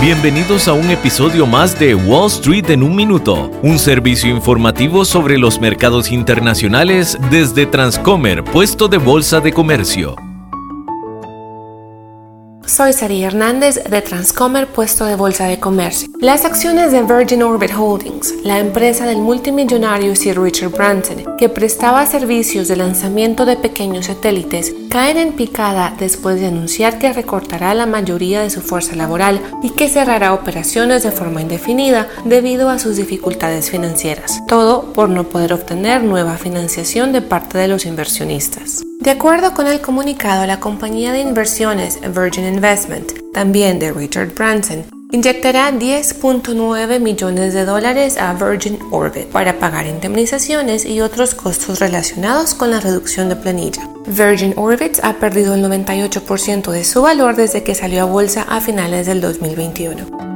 Bienvenidos a un episodio más de Wall Street en un minuto, un servicio informativo sobre los mercados internacionales desde Transcomer, puesto de bolsa de comercio. Soy Sari Hernández de Transcomer Puesto de Bolsa de Comercio. Las acciones de Virgin Orbit Holdings, la empresa del multimillonario Sir Richard Branson, que prestaba servicios de lanzamiento de pequeños satélites, caen en picada después de anunciar que recortará la mayoría de su fuerza laboral y que cerrará operaciones de forma indefinida debido a sus dificultades financieras. Todo por no poder obtener nueva financiación de parte de los inversionistas. De acuerdo con el comunicado, la compañía de inversiones Virgin Investment, también de Richard Branson, inyectará 10.9 millones de dólares a Virgin Orbit para pagar indemnizaciones y otros costos relacionados con la reducción de planilla. Virgin Orbit ha perdido el 98% de su valor desde que salió a bolsa a finales del 2021.